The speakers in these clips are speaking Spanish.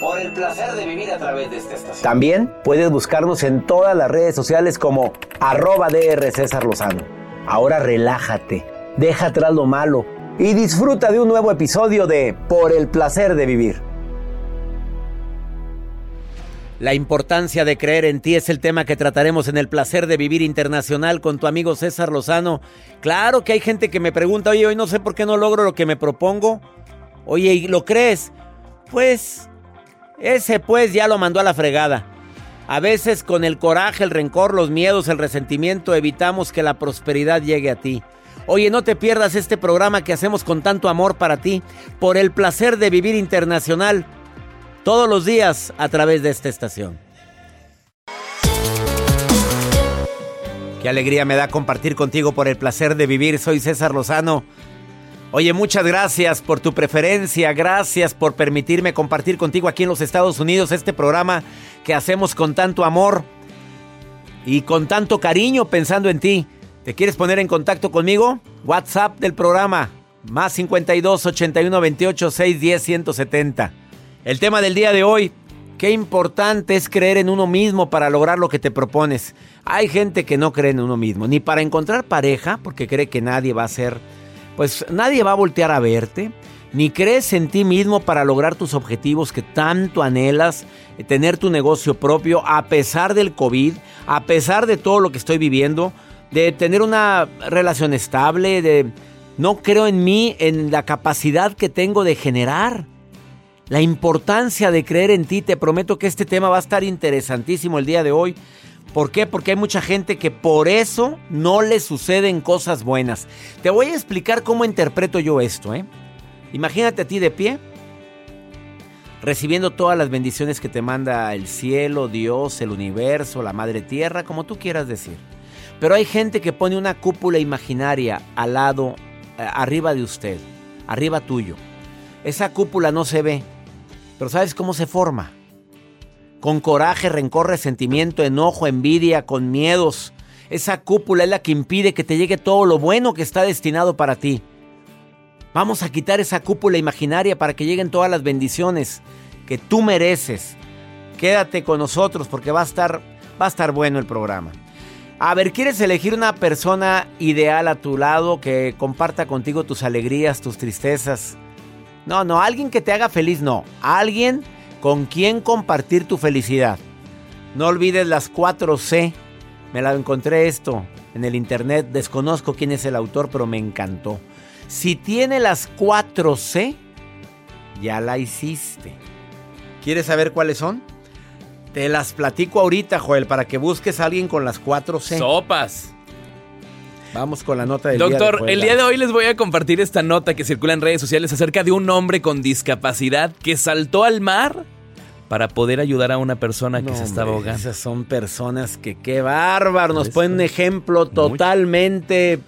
Por el placer de vivir a través de esta estación. También puedes buscarnos en todas las redes sociales como arroba DR César Lozano. Ahora relájate, deja atrás lo malo y disfruta de un nuevo episodio de Por el placer de vivir. La importancia de creer en ti es el tema que trataremos en el placer de vivir internacional con tu amigo César Lozano. Claro que hay gente que me pregunta, oye, hoy no sé por qué no logro lo que me propongo. Oye, ¿y lo crees? Pues ese pues ya lo mandó a la fregada. A veces con el coraje, el rencor, los miedos, el resentimiento evitamos que la prosperidad llegue a ti. Oye, no te pierdas este programa que hacemos con tanto amor para ti, por el placer de vivir internacional, todos los días a través de esta estación. Qué alegría me da compartir contigo por el placer de vivir. Soy César Lozano. Oye, muchas gracias por tu preferencia, gracias por permitirme compartir contigo aquí en los Estados Unidos este programa que hacemos con tanto amor y con tanto cariño pensando en ti. ¿Te quieres poner en contacto conmigo? WhatsApp del programa, más 52 81 28 610 170. El tema del día de hoy, qué importante es creer en uno mismo para lograr lo que te propones. Hay gente que no cree en uno mismo, ni para encontrar pareja, porque cree que nadie va a ser pues nadie va a voltear a verte, ni crees en ti mismo para lograr tus objetivos que tanto anhelas, eh, tener tu negocio propio a pesar del COVID, a pesar de todo lo que estoy viviendo, de tener una relación estable, de no creo en mí, en la capacidad que tengo de generar. La importancia de creer en ti, te prometo que este tema va a estar interesantísimo el día de hoy. ¿Por qué? Porque hay mucha gente que por eso no le suceden cosas buenas. Te voy a explicar cómo interpreto yo esto. ¿eh? Imagínate a ti de pie, recibiendo todas las bendiciones que te manda el cielo, Dios, el universo, la madre tierra, como tú quieras decir. Pero hay gente que pone una cúpula imaginaria al lado, eh, arriba de usted, arriba tuyo. Esa cúpula no se ve, pero ¿sabes cómo se forma? Con coraje, rencor, resentimiento, enojo, envidia, con miedos. Esa cúpula es la que impide que te llegue todo lo bueno que está destinado para ti. Vamos a quitar esa cúpula imaginaria para que lleguen todas las bendiciones que tú mereces. Quédate con nosotros porque va a estar, va a estar bueno el programa. A ver, ¿quieres elegir una persona ideal a tu lado que comparta contigo tus alegrías, tus tristezas? No, no, alguien que te haga feliz, no. Alguien con quién compartir tu felicidad. No olvides las 4 C. Me la encontré esto en el internet. Desconozco quién es el autor, pero me encantó. Si tiene las 4 C, ya la hiciste. ¿Quieres saber cuáles son? Te las platico ahorita, Joel, para que busques a alguien con las 4 C. Sopas. Vamos con la nota del Doctor, día. Doctor, el día de hoy les voy a compartir esta nota que circula en redes sociales acerca de un hombre con discapacidad que saltó al mar para poder ayudar a una persona que se estaba ahogando. Esas son personas que qué bárbaro, nos ponen un ejemplo totalmente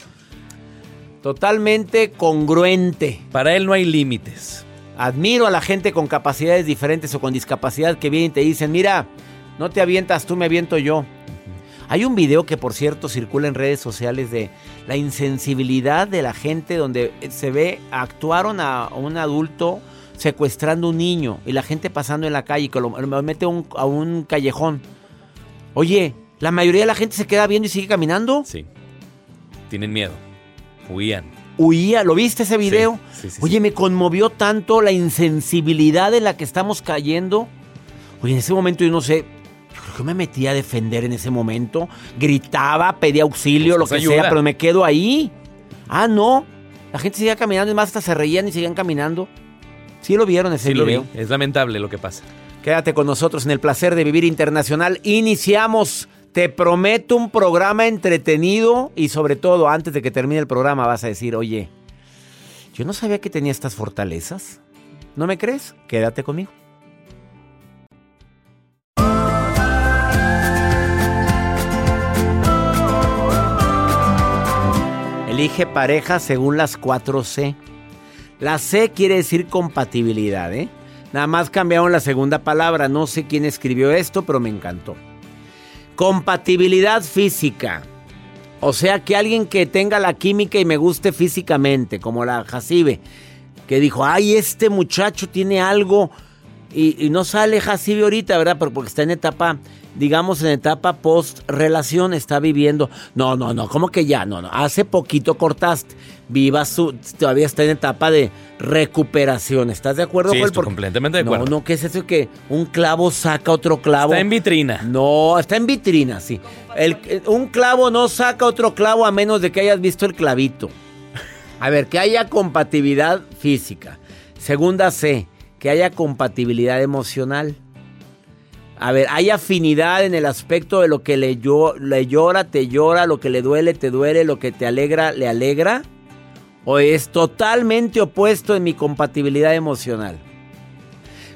totalmente congruente. Para él no hay límites. Admiro a la gente con capacidades diferentes o con discapacidad que vienen y te dicen, "Mira, no te avientas, tú me aviento yo." Hay un video que por cierto circula en redes sociales de la insensibilidad de la gente donde se ve actuaron a un adulto secuestrando un niño y la gente pasando en la calle que lo, mete a un callejón. Oye, la mayoría de la gente se queda viendo y sigue caminando. Sí. Tienen miedo. Huían. Huía, ¿lo viste ese video? Sí, sí, Oye, me conmovió tanto la insensibilidad en la que estamos cayendo. Oye, en ese momento yo no sé, yo me metí a defender en ese momento. Gritaba, pedía auxilio, lo que sea, pero me quedo ahí. Ah, no. La gente seguía caminando y más hasta se reían y seguían caminando. ¿Sí lo vieron ese sí video? Lo vi. Es lamentable lo que pasa. Quédate con nosotros en el placer de vivir internacional. Iniciamos. Te prometo un programa entretenido y sobre todo antes de que termine el programa vas a decir, oye, yo no sabía que tenía estas fortalezas. ¿No me crees? Quédate conmigo. Elige pareja según las 4 C. La C quiere decir compatibilidad, ¿eh? Nada más cambiaron la segunda palabra. No sé quién escribió esto, pero me encantó. Compatibilidad física. O sea, que alguien que tenga la química y me guste físicamente, como la Jacibe, que dijo, ay, este muchacho tiene algo y, no sale Jacibe ahorita, ¿verdad? Porque está en etapa, digamos, en etapa post-relación, está viviendo. No, no, no, ¿cómo que ya? No, no, hace poquito cortaste. Viva su, todavía está en etapa de recuperación. ¿Estás de acuerdo, sí, Estoy completamente de acuerdo. No, no, ¿qué es eso que un clavo saca otro clavo? Está en vitrina. No, está en vitrina, sí. El, un clavo no saca otro clavo a menos de que hayas visto el clavito. A ver, que haya compatibilidad física. Segunda C, que haya compatibilidad emocional. A ver, hay afinidad en el aspecto de lo que le, le llora, te llora, lo que le duele, te duele, lo que te alegra, le alegra. O es totalmente opuesto en mi compatibilidad emocional.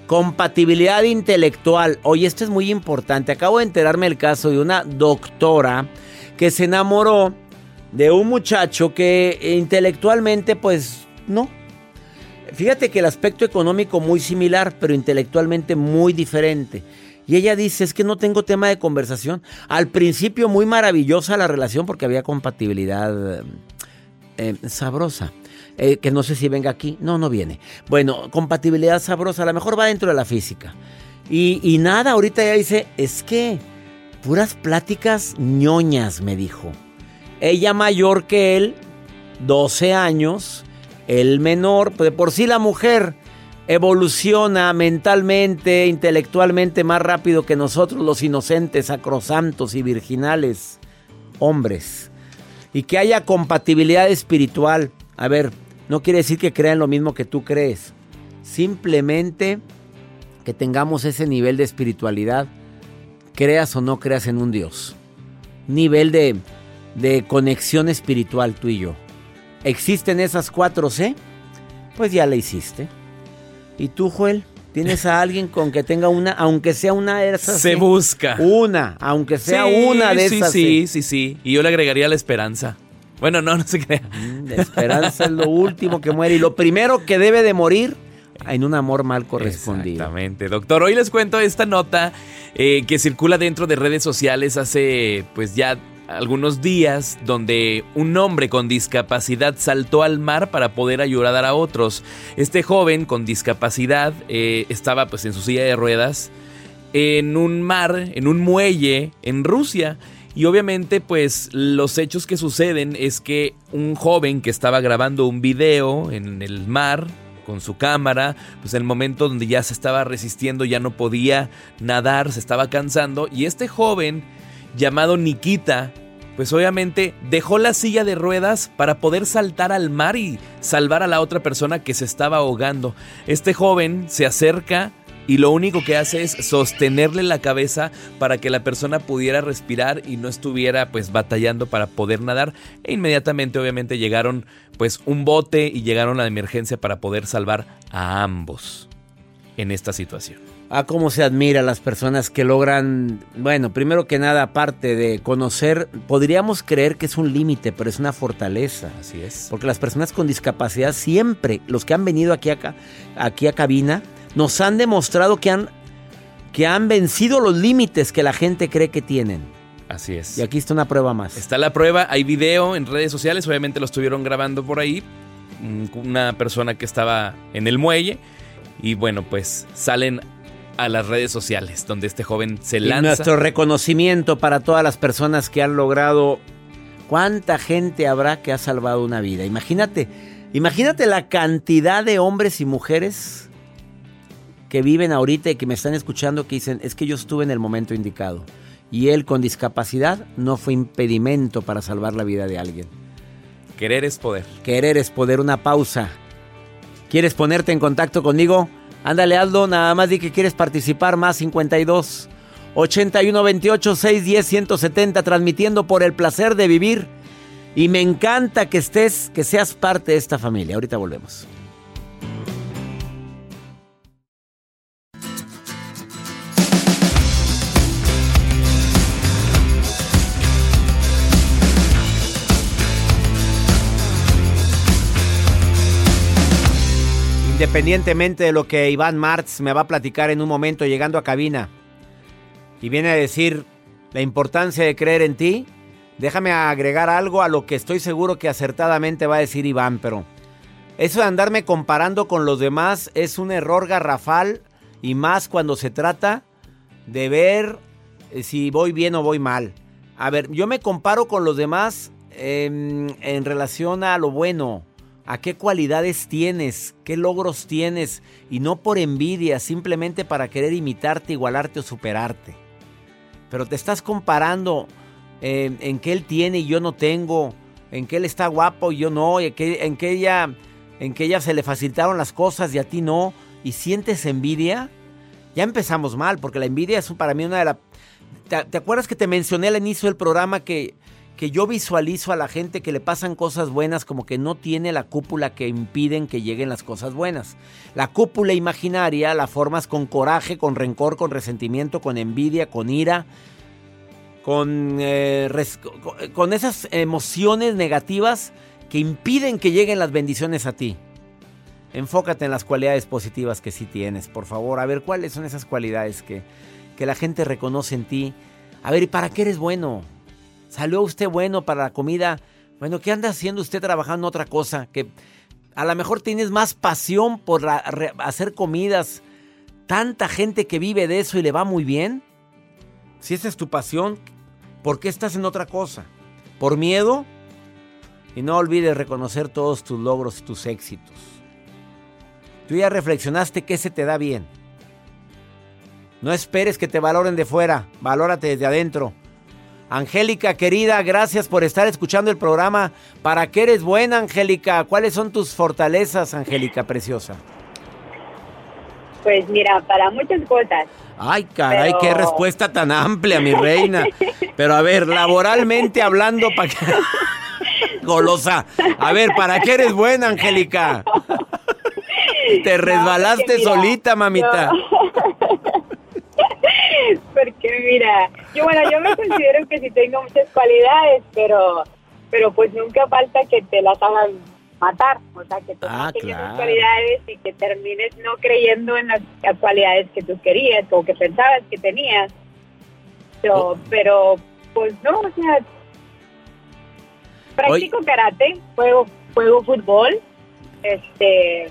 Compatibilidad intelectual. Oye, esto es muy importante. Acabo de enterarme del caso de una doctora que se enamoró de un muchacho que intelectualmente, pues, no. Fíjate que el aspecto económico muy similar, pero intelectualmente muy diferente. Y ella dice, es que no tengo tema de conversación. Al principio muy maravillosa la relación porque había compatibilidad eh, sabrosa. Eh, que no sé si venga aquí. No, no viene. Bueno, compatibilidad sabrosa. A lo mejor va dentro de la física. Y, y nada, ahorita ella dice, es que puras pláticas ñoñas, me dijo. Ella mayor que él, 12 años. El menor, de por sí la mujer evoluciona mentalmente, intelectualmente más rápido que nosotros los inocentes, sacrosantos y virginales hombres. Y que haya compatibilidad espiritual. A ver, no quiere decir que crean lo mismo que tú crees. Simplemente que tengamos ese nivel de espiritualidad, creas o no creas en un Dios. Nivel de de conexión espiritual tú y yo. ¿Existen esas cuatro C? Pues ya la hiciste. ¿Y tú, Joel? ¿Tienes a alguien con que tenga una, aunque sea una de esas? Se busca. Una, aunque sea una de esas. Sí, sí, sí. Y yo le agregaría la esperanza. Bueno, no, no se crea. Mm, la esperanza es lo último que muere y lo primero que debe de morir en un amor mal correspondido. Exactamente, doctor. Hoy les cuento esta nota eh, que circula dentro de redes sociales hace pues ya algunos días donde un hombre con discapacidad saltó al mar para poder ayudar a otros. Este joven con discapacidad eh, estaba pues en su silla de ruedas en un mar, en un muelle en Rusia. Y obviamente pues los hechos que suceden es que un joven que estaba grabando un video en el mar con su cámara, pues en el momento donde ya se estaba resistiendo, ya no podía nadar, se estaba cansando y este joven llamado Nikita, pues obviamente dejó la silla de ruedas para poder saltar al mar y salvar a la otra persona que se estaba ahogando. Este joven se acerca y lo único que hace es sostenerle la cabeza para que la persona pudiera respirar y no estuviera pues batallando para poder nadar e inmediatamente obviamente llegaron pues un bote y llegaron a la emergencia para poder salvar a ambos en esta situación a cómo se admira a las personas que logran, bueno, primero que nada, aparte de conocer, podríamos creer que es un límite, pero es una fortaleza. Así es. Porque las personas con discapacidad siempre, los que han venido aquí a, aquí a cabina, nos han demostrado que han, que han vencido los límites que la gente cree que tienen. Así es. Y aquí está una prueba más. Está la prueba, hay video en redes sociales, obviamente lo estuvieron grabando por ahí, una persona que estaba en el muelle. Y bueno, pues salen a las redes sociales, donde este joven se lanza. Y nuestro reconocimiento para todas las personas que han logrado. ¿Cuánta gente habrá que ha salvado una vida? Imagínate, imagínate la cantidad de hombres y mujeres que viven ahorita y que me están escuchando que dicen, es que yo estuve en el momento indicado. Y él con discapacidad no fue impedimento para salvar la vida de alguien. Querer es poder. Querer es poder. Una pausa. ¿Quieres ponerte en contacto conmigo? Ándale, Aldo, nada más di que quieres participar, más 52 81 28 610 170, transmitiendo por el placer de vivir. Y me encanta que estés, que seas parte de esta familia. Ahorita volvemos. Independientemente de lo que Iván Martz me va a platicar en un momento llegando a cabina y viene a decir la importancia de creer en ti, déjame agregar algo a lo que estoy seguro que acertadamente va a decir Iván, pero eso de andarme comparando con los demás es un error garrafal y más cuando se trata de ver eh, si voy bien o voy mal. A ver, yo me comparo con los demás en, en relación a lo bueno, a qué cualidades tienes, qué logros tienes, y no por envidia, simplemente para querer imitarte, igualarte o superarte. Pero te estás comparando eh, en qué él tiene y yo no tengo, en qué él está guapo y yo no, en qué, en que ella, en que ella se le facilitaron las cosas y a ti no, y sientes envidia, ya empezamos mal, porque la envidia es para mí una de las... ¿Te, ¿Te acuerdas que te mencioné al inicio del programa que que yo visualizo a la gente que le pasan cosas buenas como que no tiene la cúpula que impiden que lleguen las cosas buenas. La cúpula imaginaria la formas con coraje, con rencor, con resentimiento, con envidia, con ira, con, eh, con esas emociones negativas que impiden que lleguen las bendiciones a ti. Enfócate en las cualidades positivas que sí tienes, por favor. A ver, ¿cuáles son esas cualidades que, que la gente reconoce en ti? A ver, ¿y para qué eres bueno? ¿Salió usted bueno para la comida? Bueno, ¿qué anda haciendo usted trabajando en otra cosa? Que a lo mejor tienes más pasión por hacer comidas. Tanta gente que vive de eso y le va muy bien. Si esa es tu pasión, ¿por qué estás en otra cosa? ¿Por miedo? Y no olvides reconocer todos tus logros y tus éxitos. Tú ya reflexionaste qué se te da bien. No esperes que te valoren de fuera, valórate desde adentro. Angélica querida, gracias por estar escuchando el programa. ¿Para qué eres buena, Angélica? ¿Cuáles son tus fortalezas, Angélica preciosa? Pues mira, para muchas cosas. Ay, caray, qué respuesta tan amplia, mi reina. Pero a ver, laboralmente hablando, para Golosa. A ver, ¿para qué eres buena, Angélica? Te resbalaste solita, mamita. Porque mira, yo bueno, yo me considero que sí tengo muchas cualidades, pero pero pues nunca falta que te las hagan matar, o sea, que tú ah, esas cualidades y que termines no creyendo en las, cualidades que tú querías o que pensabas que tenías. Pero, oh. pero pues no, o sea, practico karate, juego, juego fútbol, este,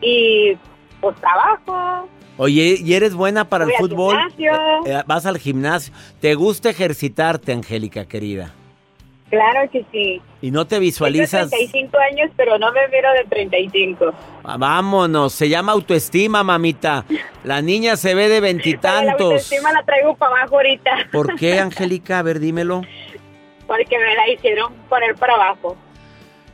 y pues trabajo, Oye, ¿y eres buena para el fútbol? Eh, eh, vas al gimnasio. ¿Te gusta ejercitarte, Angélica, querida? Claro que sí. ¿Y no te visualizas? Tengo 35 años, pero no me miro de 35. Ah, vámonos, se llama autoestima, mamita. La niña se ve de veintitantos. La autoestima la traigo para abajo ahorita. ¿Por qué, Angélica? A ver, dímelo. Porque me la hicieron poner para abajo.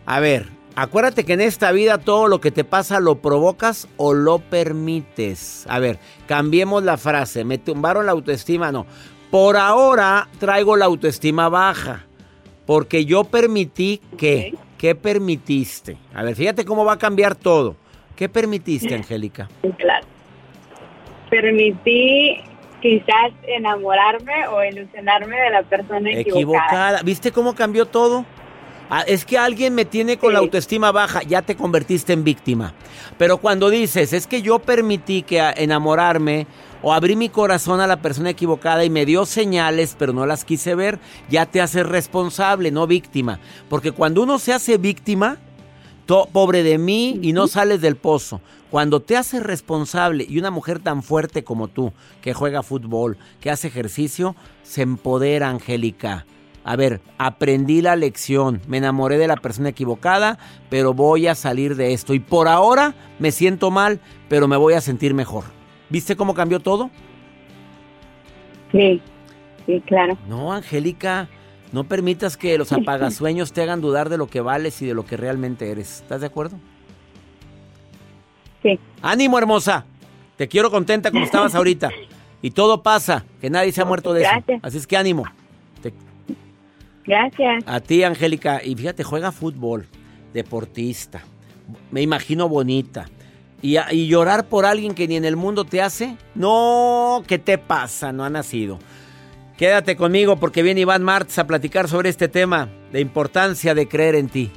A ver, Acuérdate que en esta vida todo lo que te pasa lo provocas o lo permites. A ver, cambiemos la frase. Me tumbaron la autoestima, no. Por ahora traigo la autoestima baja. Porque yo permití que. ¿Qué permitiste? A ver, fíjate cómo va a cambiar todo. ¿Qué permitiste, Angélica? Claro. Permití quizás enamorarme o ilusionarme de la persona equivocada. equivocada. ¿Viste cómo cambió todo? Ah, es que alguien me tiene con la autoestima baja, ya te convertiste en víctima. Pero cuando dices, es que yo permití que enamorarme o abrí mi corazón a la persona equivocada y me dio señales, pero no las quise ver, ya te haces responsable, no víctima. Porque cuando uno se hace víctima, pobre de mí y no sales del pozo. Cuando te haces responsable y una mujer tan fuerte como tú, que juega fútbol, que hace ejercicio, se empodera, Angélica a ver, aprendí la lección, me enamoré de la persona equivocada, pero voy a salir de esto. Y por ahora me siento mal, pero me voy a sentir mejor. ¿Viste cómo cambió todo? Sí, sí, claro. No, Angélica, no permitas que los apagasueños te hagan dudar de lo que vales y de lo que realmente eres. ¿Estás de acuerdo? Sí. Ánimo, hermosa. Te quiero contenta como estabas ahorita. Y todo pasa, que nadie se ha muerto de eso. Así es que ánimo. Gracias. A ti, Angélica. Y fíjate, juega fútbol, deportista. Me imagino bonita. Y, y, llorar por alguien que ni en el mundo te hace. No, ¿qué te pasa? No ha nacido. Quédate conmigo porque viene Iván Martz a platicar sobre este tema, la importancia de creer en ti.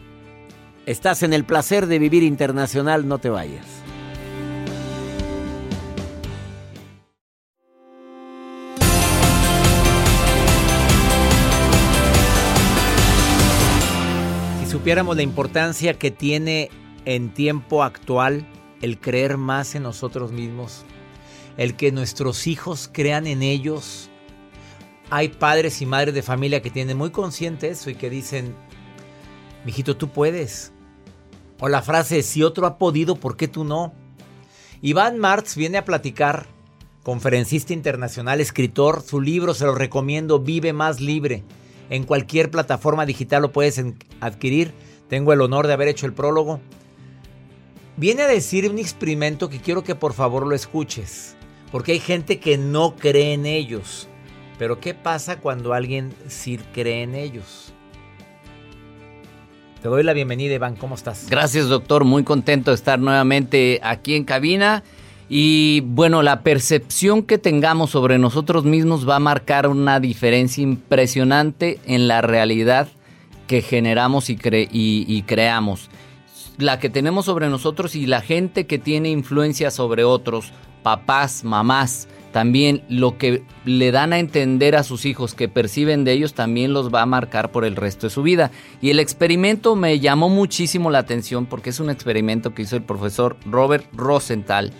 Estás en el placer de vivir internacional, no te vayas. Supiéramos la importancia que tiene en tiempo actual el creer más en nosotros mismos, el que nuestros hijos crean en ellos. Hay padres y madres de familia que tienen muy consciente eso y que dicen, mijito, tú puedes. O la frase, si otro ha podido, ¿por qué tú no? Iván Martz viene a platicar, conferencista internacional, escritor, su libro se lo recomiendo, Vive más libre. En cualquier plataforma digital lo puedes adquirir. Tengo el honor de haber hecho el prólogo. Viene a decir un experimento que quiero que por favor lo escuches, porque hay gente que no cree en ellos. Pero ¿qué pasa cuando alguien sí cree en ellos? Te doy la bienvenida, Iván. ¿Cómo estás? Gracias, doctor. Muy contento de estar nuevamente aquí en cabina. Y bueno, la percepción que tengamos sobre nosotros mismos va a marcar una diferencia impresionante en la realidad que generamos y, y, creamos. La que tenemos sobre nosotros y la gente que tiene influencia sobre otros, papás, mamás, también lo que le dan a entender a sus hijos que perciben de ellos también los va a marcar por el resto de su vida. Y el experimento me llamó muchísimo la atención porque es un experimento que hizo el profesor Robert Rosenthal,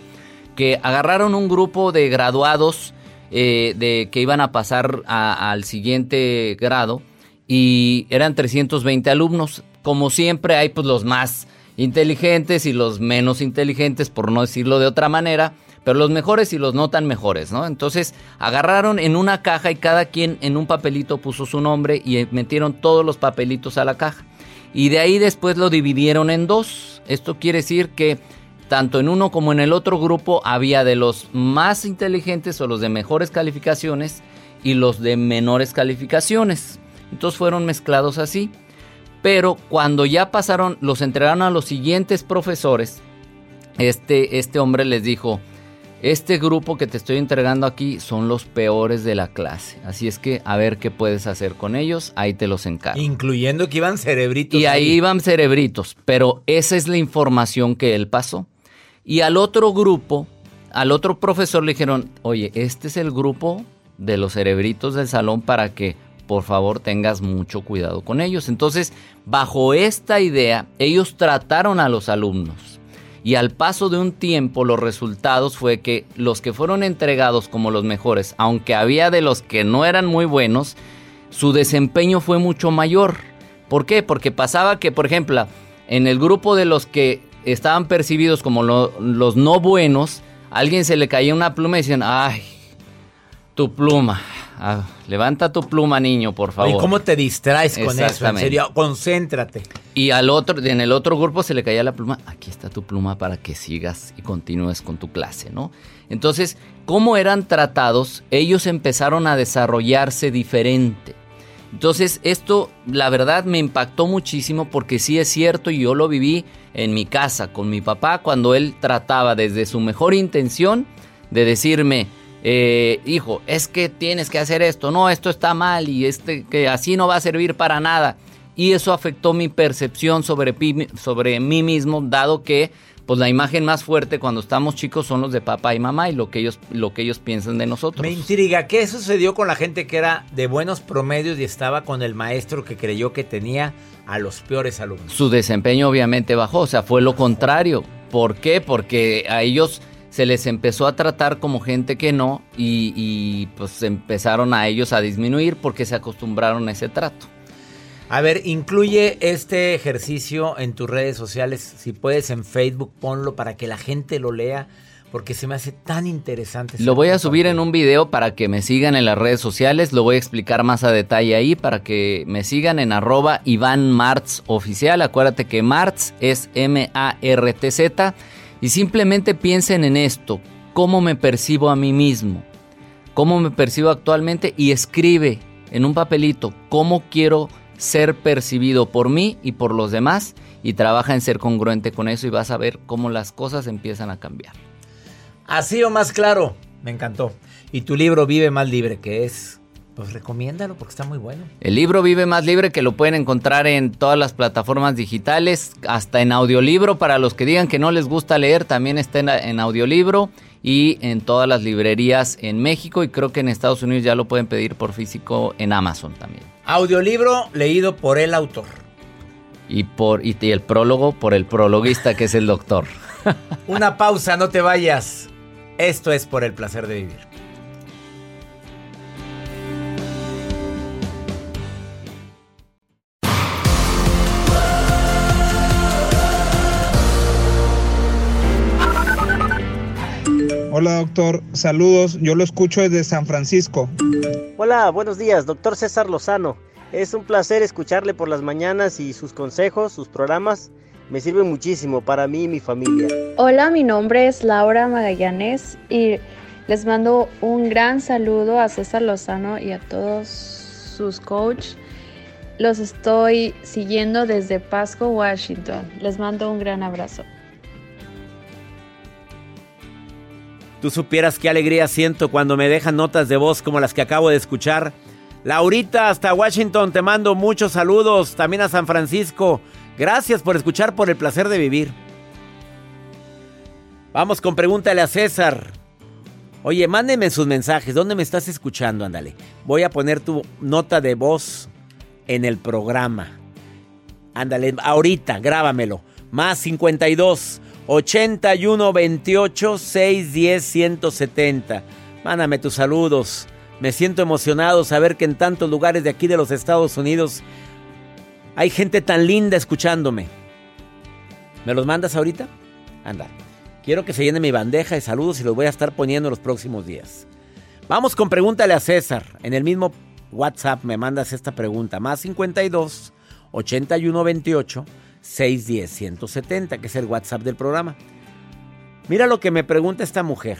que agarraron un grupo de graduados eh, de, que iban a pasar al siguiente grado y eran 320 alumnos. Como siempre hay pues los más inteligentes y los menos inteligentes, por no decirlo de otra manera pero los mejores y los no tan mejores, ¿no? Entonces agarraron en una caja y cada quien en un papelito puso su nombre y metieron todos los papelitos a la caja. Y de ahí después lo dividieron en dos. Esto quiere decir que tanto en uno como en el otro grupo había de los más inteligentes o los de mejores calificaciones y los de menores calificaciones. Entonces fueron mezclados así. Pero cuando ya pasaron, los entregaron a los siguientes profesores, este, este hombre les dijo, este grupo que te estoy entregando aquí son los peores de la clase. Así es que a ver qué puedes hacer con ellos, ahí te los encargo. Incluyendo que iban cerebritos. Y ahí, iban cerebritos, pero esa es la información que él pasó. Y al otro grupo, al otro profesor le dijeron, oye, este es el grupo de los cerebritos del salón para que por favor tengas mucho cuidado con ellos. Entonces, bajo esta idea, ellos trataron a los alumnos y al paso de un tiempo los resultados fue que los que fueron entregados como los mejores, aunque había de los que no eran muy buenos, su desempeño fue mucho mayor. ¿Por qué? Porque pasaba que, por ejemplo, en el grupo de los que estaban percibidos como los no buenos, a alguien se le caía una pluma y decían, ay, tu pluma, Ah, levanta tu pluma, niño, por favor. ¿Y cómo te distraes con eso? En serio, concéntrate. Y al otro, en el otro grupo se le caía la pluma. Aquí está tu pluma para que sigas y continúes con tu clase, ¿no? Entonces, ¿cómo eran tratados? Ellos empezaron a desarrollarse diferente. Entonces, esto, la verdad, me impactó muchísimo porque sí es cierto y yo lo viví en mi casa con mi papá cuando él trataba desde su mejor intención de decirme, eh, hijo, es que tienes que hacer esto, no, esto está mal y este, que así no va a servir para nada. Y eso afectó mi percepción sobre, sobre mí mismo, dado que pues la imagen más fuerte cuando estamos chicos son los de papá y mamá y lo que ellos, lo que ellos piensan de nosotros. Me intriga, ¿qué sucedió con la gente que era de buenos promedios y estaba con el maestro que creyó que tenía a los peores alumnos? Su desempeño obviamente bajó, o sea, fue lo contrario. ¿Por qué? Porque a ellos se les empezó a tratar como gente que no y, pues empezaron a ellos a disminuir porque se acostumbraron a ese trato. A ver, incluye este ejercicio en tus redes sociales, si puedes en Facebook ponlo para que la gente lo lea, porque se me hace tan interesante. Lo voy a subir en un video para que me sigan en las redes sociales, lo voy a explicar más a detalle ahí para que me sigan en arroba Iván Martz oficial, acuérdate que Martz es M-A-R-T-Z y simplemente piensen en esto, cómo me percibo a mí mismo, cómo me percibo actualmente y escribe en un papelito cómo quiero ser percibido por mí y por los demás y trabaja en ser congruente con eso y vas a ver cómo las cosas empiezan a cambiar. Así o más claro, me encantó. Y tu libro Vive más libre, que es Pues recomiéndalo porque está muy bueno. El libro Vive Más Libre que lo pueden encontrar en todas las plataformas digitales, hasta en audiolibro para los que digan que no les gusta leer, también está en, audiolibro y en todas las librerías en México y creo que en Estados Unidos ya lo pueden pedir por físico en Amazon también. Audiolibro leído por el autor. Y, por, y el prólogo por el prologuista que es el doctor. Una pausa, no te vayas. Esto es por el placer de vivir. Hola doctor, saludos, yo lo escucho desde San Francisco. Hola, buenos días, doctor César Lozano. Es un placer escucharle por las mañanas y sus consejos, sus programas me sirven muchísimo para mí y mi familia. Hola, mi nombre es Laura Magallanes y les mando un gran saludo a César Lozano y a todos sus coaches. Los estoy siguiendo desde Pasco, Washington. Les mando un gran abrazo. Tú supieras qué alegría siento cuando me dejan notas de voz como las que acabo de escuchar. Laurita, hasta Washington, te mando muchos saludos. También a San Francisco. Gracias por escuchar por el placer de vivir. Vamos con pregúntale a César. Oye, mándeme sus mensajes. ¿Dónde me estás escuchando? Ándale. Voy a poner tu nota de voz en el programa. Ándale, ahorita, grábamelo. Más 52 81 28 610 170. Mándame tus saludos. Me siento emocionado saber que en tantos lugares de aquí de los Estados Unidos hay gente tan linda escuchándome. ¿Me los mandas ahorita? Anda. Quiero que se llene mi bandeja de saludos y los voy a estar poniendo en los próximos días. Vamos con pregúntale a César. En el mismo WhatsApp me mandas esta pregunta. Más 52 81 28 610 170, que es el WhatsApp del programa. Mira lo que me pregunta esta mujer.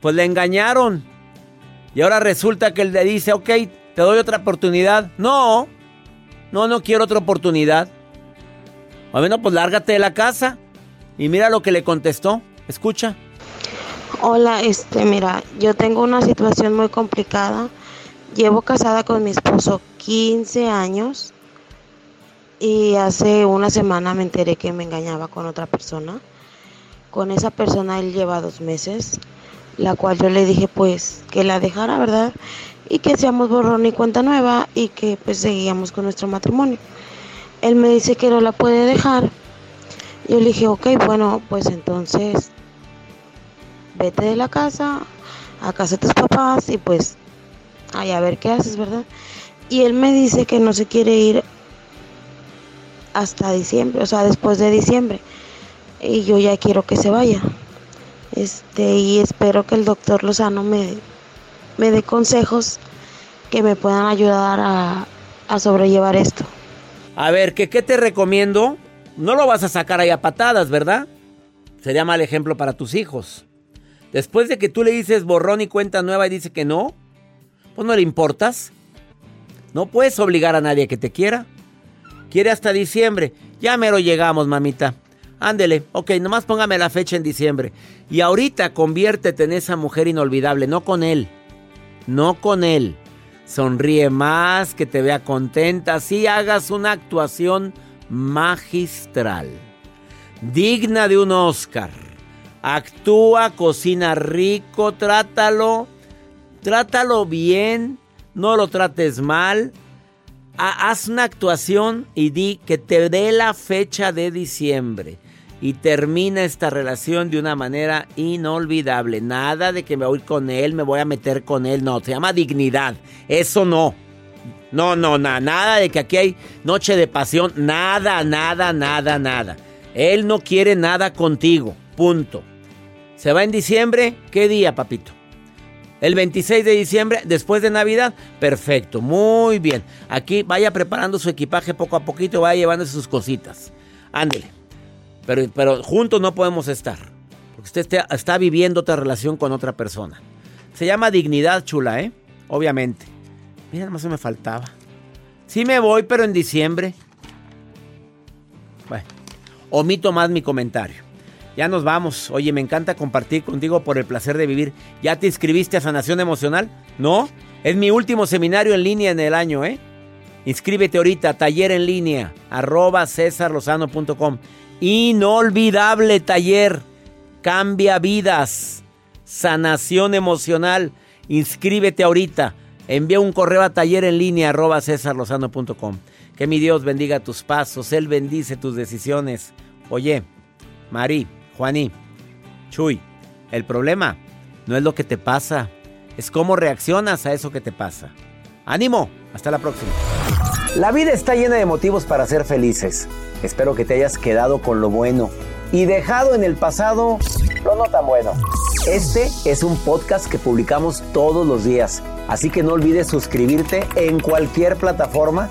Pues le engañaron. Y ahora resulta que él le dice, ok, te doy otra oportunidad. No, no, no quiero otra oportunidad. Bueno, pues lárgate de la casa. Y mira lo que le contestó. Escucha. Hola, este, mira, yo tengo una situación muy complicada. Llevo casada con mi esposo 15 años y hace una semana me enteré que me engañaba con otra persona. Con esa persona él lleva dos meses, la cual yo le dije pues que la dejara, ¿verdad? Y que seamos borrón y cuenta nueva y que pues seguíamos con nuestro matrimonio. Él me dice que no la puede dejar. Yo le dije, ok, bueno, pues entonces vete de la casa, a casa de tus papás y pues ahí a ver qué haces, ¿verdad? Y él me dice que no se quiere ir hasta diciembre, o sea, después de diciembre. Y yo ya quiero que se vaya. Este, y espero que el doctor Lozano me, me dé consejos que me puedan ayudar a, a sobrellevar esto. A ver, ¿qué, ¿qué te recomiendo? No lo vas a sacar ahí a patadas, ¿verdad? Sería mal ejemplo para tus hijos. Después de que tú le dices borrón y cuenta nueva y dice que no, pues no le importas. No puedes obligar a nadie que te quiera. Quiere hasta diciembre. Ya mero llegamos, mamita. Ándele, ok, nomás póngame la fecha en diciembre. Y ahorita conviértete en esa mujer inolvidable, no con él. No con él. Sonríe más, que te vea contenta, así hagas una actuación magistral. Digna de un Oscar. Actúa, cocina rico, trátalo. Trátalo bien, no lo trates mal haz una actuación y di que te dé la fecha de diciembre. Y termina esta relación de una manera inolvidable. Nada de que me voy con él, me voy a meter con él. No, se llama dignidad. Eso no. No, no, nada. Nada de que aquí hay noche de pasión. Nada, nada, nada, nada. Él no quiere nada contigo. Punto. ¿Se va en diciembre? ¿Qué día, papito? El 26 de diciembre, después de Navidad, perfecto, muy bien. Aquí vaya preparando su equipaje poco a poquito, vaya llevándose sus cositas. Ándele. Pero, pero juntos no podemos estar. Porque usted está, viviendo otra relación con otra persona. Se llama dignidad chula, ¿eh? Obviamente. Mira, más se me faltaba. Sí me voy, pero en diciembre. Bueno, omito más mi comentario. Ya nos vamos. Oye, me encanta compartir contigo por el placer de vivir. ¿Ya te inscribiste a Sanación Emocional? ¿No? Es mi último seminario en línea en el año, ¿eh? Inscríbete ahorita, taller en línea, arroba cesarlozano.com. Inolvidable taller, cambia vidas, sanación emocional. Inscríbete ahorita, envía un correo a taller en línea, arroba cesarlozano.com. Que mi Dios bendiga tus pasos, Él bendice tus decisiones. Oye, Mari, Juaní, Chuy, el problema no es lo que te pasa, es cómo reaccionas a eso que te pasa. ¡Ánimo! Hasta la próxima. La vida está llena de motivos para ser felices. Espero que te hayas quedado con lo bueno y dejado en el pasado lo no tan bueno. Este es un podcast que publicamos todos los días, así que no olvides suscribirte en cualquier plataforma